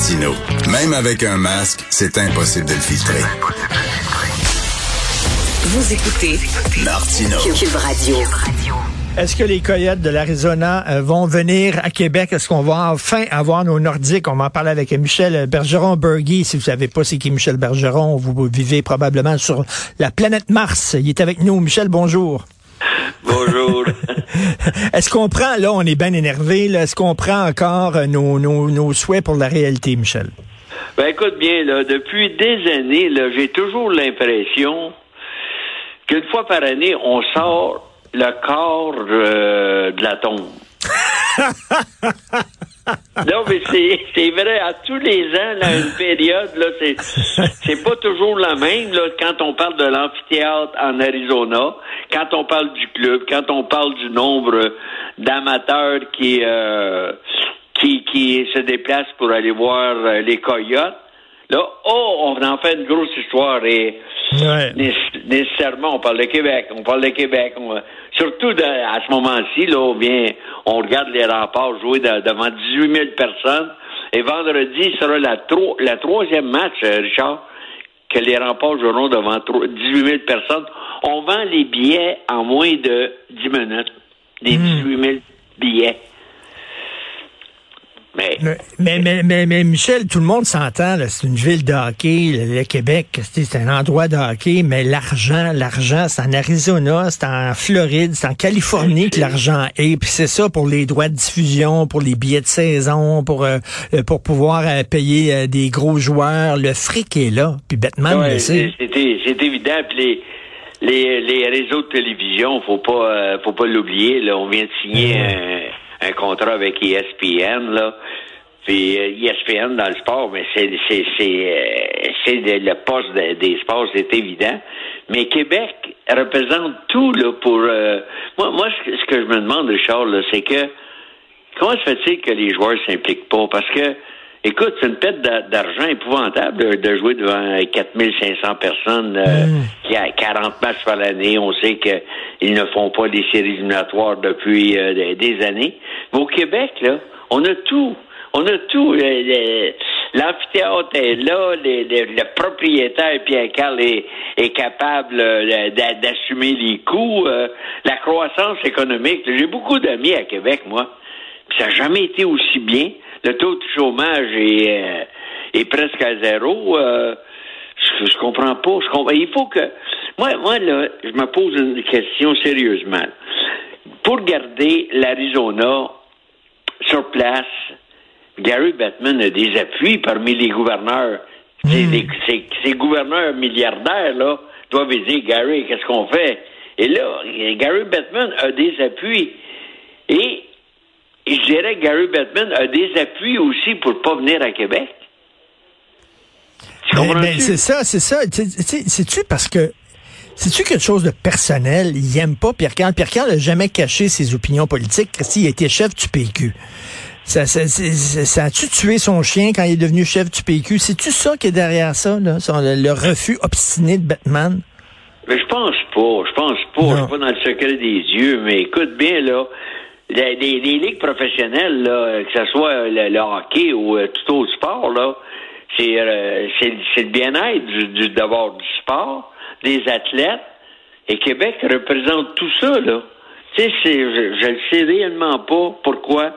Martino. Même avec un masque, c'est impossible de le filtrer. Vous écoutez Martino. Cube Radio. Est-ce que les Coyotes de l'Arizona euh, vont venir à Québec? Est-ce qu'on va enfin avoir nos Nordiques? On m'en parle avec Michel Bergeron-Bergy. Si vous savez pas c'est qui Michel Bergeron, vous vivez probablement sur la planète Mars. Il est avec nous. Michel, bonjour. Bonjour. Est-ce qu'on prend, là, on est bien énervé, là, est-ce qu'on prend encore euh, nos, nos, nos souhaits pour la réalité, Michel? Ben écoute bien, là, depuis des années, là, j'ai toujours l'impression qu'une fois par année, on sort le corps euh, de la tombe. non, mais c'est, vrai, à tous les ans, là, une période, là, c'est, c'est pas toujours la même, là, quand on parle de l'amphithéâtre en Arizona, quand on parle du club, quand on parle du nombre d'amateurs qui, euh, qui, qui se déplacent pour aller voir euh, les coyotes. Là, oh, on en fait une grosse histoire et nécessairement, on parle de Québec, on parle de Québec. surtout à ce moment-ci, là, on, vient, on regarde les remparts jouer devant 18 000 personnes. Et vendredi sera la, la troisième match, euh, Richard, que les remparts joueront devant 18 000 personnes. On vend les billets en moins de 10 minutes. Des 18 hmm. 000 billets. Mais, mais, mais, mais, Michel, tout le monde s'entend, c'est une ville de hockey, le, Québec, c'est un endroit de hockey, mais l'argent, l'argent, c'est en Arizona, c'est en Floride, c'est en Californie que l'argent est, puis c'est ça pour les droits de diffusion, pour les billets de saison, pour euh, euh, pour pouvoir euh, payer des gros joueurs, le fric est là, puis Batman le sait. C'est évident, puis les, les, réseaux de télévision, faut pas faut pas l'oublier, là, on vient de signer un un contrat avec ESPN, là. Puis ESPN euh, dans le sport, mais c'est c'est c'est euh, le poste des sports, c'est évident. Mais Québec représente tout là pour euh, moi. Moi, ce que je me demande, Richard, c'est que comment se fait-il que les joueurs s'impliquent pas? Parce que Écoute, c'est une perte d'argent épouvantable de, jouer devant 4500 personnes mm. qui a 40 matchs par l'année. On sait qu'ils ne font pas des séries éliminatoires depuis des années. Mais au Québec, là, on a tout. On a tout. L'amphithéâtre est là, le propriétaire Pierre Carl est, capable d'assumer les coûts, euh, la croissance économique. J'ai beaucoup d'amis à Québec, moi. ça n'a jamais été aussi bien. Le taux de chômage est, euh, presque à zéro. Euh, je, comprends pas. Il faut que. Moi, moi, là, je me pose une question sérieusement. Pour garder l'Arizona sur place, Gary Bettman a des appuis parmi les gouverneurs. Hmm. Ces, gouverneurs milliardaires, là, doivent dire, Gary, qu'est-ce qu'on fait? Et là, Gary Bettman a des appuis. Et, je dirais que Gary Bettman a des appuis aussi pour ne pas venir à Québec. c'est ça, c'est ça. C'est-tu parce que c'est-tu quelque chose de personnel? Il n'aime pas Pierre Carl. Pierre Carl n'a jamais caché ses opinions politiques. Christy, il a été chef du PQ. Ça, ça, a-tu tué son chien quand il est devenu chef du PQ? C'est-tu ça qui est derrière ça, là? le, refus obstiné de Batman? Mais je pense pas. Je pense pas. Je suis pas dans le secret des yeux. Mais écoute bien, là. Les, ligues professionnelles, là, que ce soit le, hockey ou euh, tout autre sport, là, c'est euh, le bien-être du, d'avoir du sport des athlètes. Et Québec représente tout ça, là. Tu sais, je ne sais réellement pas pourquoi.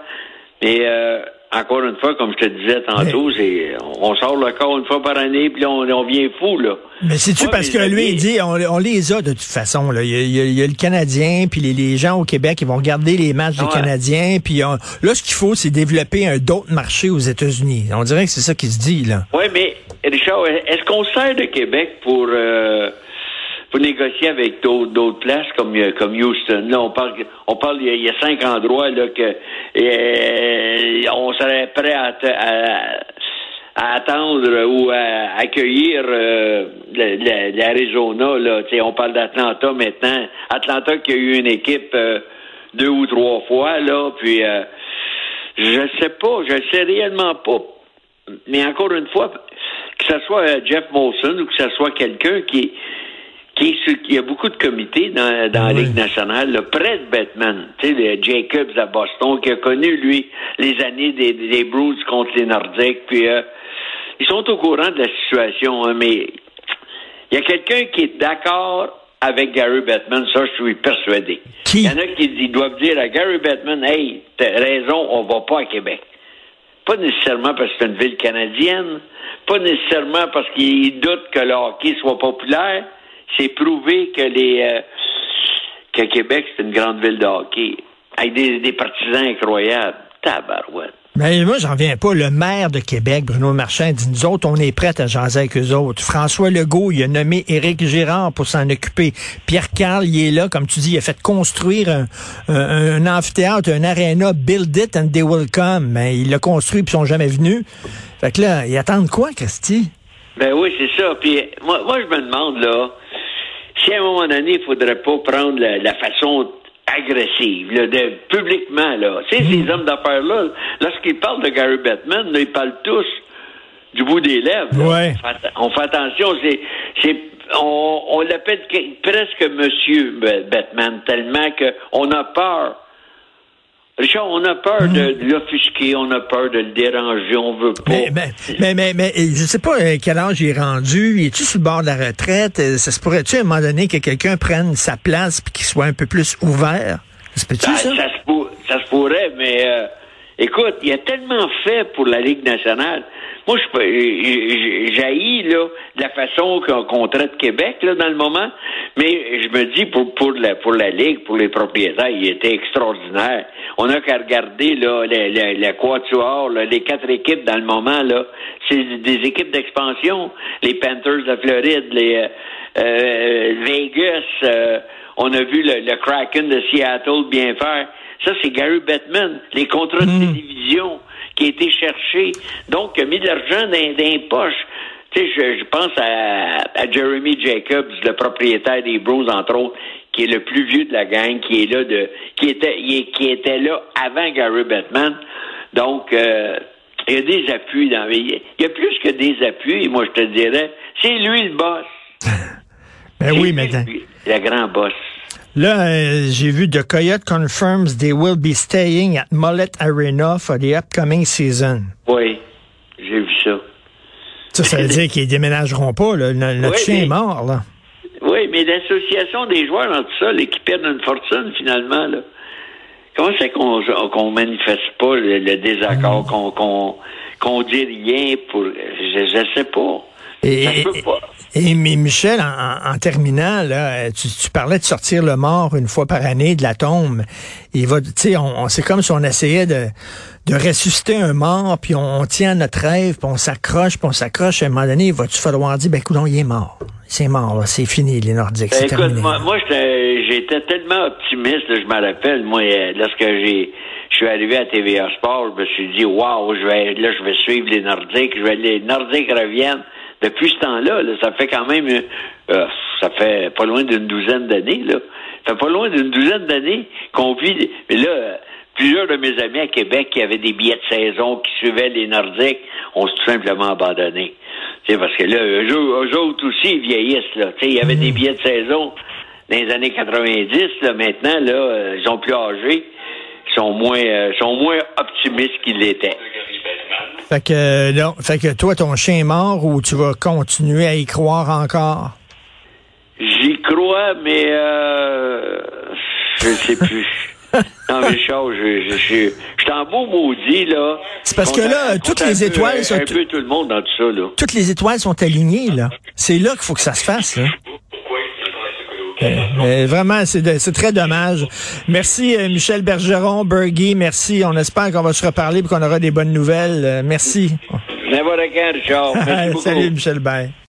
Mais euh, encore une fois, comme je te disais tantôt, c'est on sort le corps une fois par année, puis on, on vient fou, là. Mais c'est-tu parce que lui, il dit, on, les a de toute façon, là. Il y a, le Canadien, puis les, gens au Québec, ils vont regarder les matchs des Canadiens, puis là, ce qu'il faut, c'est développer un d'autres marchés aux États-Unis. On dirait que c'est ça qui se dit, là. Oui, mais Richard, est-ce qu'on sert de Québec pour... Euh, pour négocier avec d'autres places comme euh, comme Houston. Là, on parle on parle il y a, cinq endroits là que euh, on serait prêt à, attendre ou à accueillir euh, l'Arizona. Là, on parle d'Atlanta maintenant. Atlanta qui a eu une équipe deux ou trois fois là, puis je sais pas, je sais réellement pas. Mais encore une fois, que ce soit Jeff Molson ou que ce soit quelqu'un qui qui il y a beaucoup de comités dans, dans la Ligue nationale, là, près de Batman. Tu sais, le Jacobs à Boston, qui a connu, lui, les années des, des Bruins contre les Nordiques, puis euh, ils sont au courant de la situation, hein, mais il y a quelqu'un qui est d'accord avec Gary Bettman, ça, je suis persuadé. Il y en a qui doivent dire à Gary Bettman, hey, t'as raison, on va pas à Québec. Pas nécessairement parce que c'est une ville canadienne, pas nécessairement parce qu'ils doutent que le hockey soit populaire. C'est prouvé que les euh, que Québec, c'est une grande ville de hockey. Avec des, partisans incroyables. Tabarouette. Mais moi, j'en viens pas. Le maire de Québec, Bruno Marchand, dit nous autres, on est prêts à jaser avec eux autres. François Legault, il a nommé Éric Girard pour s'en occuper. Pierre Carl, il est là, comme tu dis, il a fait construire un, amphithéâtre, un aréna, build it and they will come. Mais il l'a construit puis ils sont jamais venus. Fait que là, ils attendent quoi, Christy? Ben oui, c'est ça. Puis moi, moi, je me demande, là, si à un moment donné, il faudrait pas prendre la, la façon agressive, là, de, publiquement, là. Tu sais, ces hmm. hommes d'affaires-là, lorsqu'ils parlent de Gary Bettman, ils parlent tous du bout des lèvres. Ouais. On, fait, attention, c'est, c'est, on, on l'appelle presque Monsieur Bettman, tellement qu'on a peur Richard, on a peur de hmm. l'offusquer, on a peur de le déranger, on veut pas. Mais, mais, mais, je sais pas euh, quel âge il est rendu. Il est-tu sur le bord de la retraite? Euh, ça se pourrait-tu à un moment donné que quelqu'un prenne sa place et qu'il soit un peu plus ouvert? Ça, ben, ça? Ça, se, pourrait, mais euh, écoute, il a tellement fait pour la Ligue nationale. Moi, je jaillis là de la façon qu'on traite Québec là dans le moment, mais je me dis pour pour la pour la ligue, pour les propriétaires, il était extraordinaire. On a qu'à regarder là la, quatuor, les quatre équipes dans le moment là, c'est des équipes d'expansion, les Panthers de Floride, les euh, euh, Vegas, euh, on a vu le, Kraken de Seattle bien faire. Ça, c'est Gary Bettman, les contrats de hmm. télévision qui a été cherché. Donc, il a mis de l'argent dans, les poches. Tu sais, je, pense à, Jeremy Jacobs, le propriétaire des Bros, entre autres, qui est le plus vieux de la gang, qui est là de, qui était, qui était là avant Gary Bettman. Donc, euh, il y a des appuis dans Il y a plus que des appuis, moi, je te dirais. C'est lui le boss. ben oui, maintenant. Le grand boss. Là, euh, j'ai vu The Coyote confirms they will be staying at Mullet Arena for the upcoming season. Oui, j'ai vu ça. Ça, ça veut dire qu'ils déménageront pas. Là. Notre chien est mort. Là. Oui, mais l'association des joueurs dans tout ça, l'équipe perd une fortune finalement. Là. Comment c'est qu'on qu'on manifeste pas le, désaccord, mm. qu'on dit rien pour. Je ne sais pas. Et, et, mais Michel, en, terminant, là, tu, parlais de sortir le mort une fois par année de la tombe. Il va, tu sais, on, c'est comme si on essayait de, de ressusciter un mort, puis on, tient notre rêve, puis on s'accroche, puis on s'accroche. À un moment donné, il va-tu falloir dire, ben, coudon, il est mort. C'est mort, c'est fini, les Nordiques. Ben, écoute, moi, moi j'étais tellement optimiste, je me rappelle, moi, euh, lorsque j'ai je suis arrivé à TVA Sport, je me suis dit, waouh, je vais, là, je vais suivre les Nordiques, je vais, les Nordiques reviennent depuis ce temps-là, ça fait quand même, euh, ça fait pas loin d'une douzaine d'années, là. Ça fait pas loin d'une douzaine d'années qu'on vit. Mais là, plusieurs de mes amis à Québec qui avaient des billets de saison, qui suivaient les Nordiques, ont tout simplement abandonné. sais, parce que là, eux, autres aussi, ils vieillissent, là. il y avait des mm. billets de saison dans les années 90, là. Maintenant, là, euh, ils sont plus âgés. Ils sont moins, euh, sont moins optimistes qu'ils l'étaient. Fait que, non, fait que toi, ton chien est mort ou tu vas continuer à y croire encore? J'y crois, mais euh, je ne sais plus. non, mais Charles, je, je, je, je suis en beau maudit, là. C'est parce que là, toutes les étoiles sont. Un peu tout le monde dans tout ça, là. Toutes les étoiles sont alignées, là. C'est là qu'il faut que ça se fasse, là. Euh, vraiment, c'est très dommage. Merci, euh, Michel Bergeron, Bergy. Merci. On espère qu'on va se reparler et qu'on aura des bonnes nouvelles. Euh, merci. N'importe quand, Richard. Salut, Michel Bay.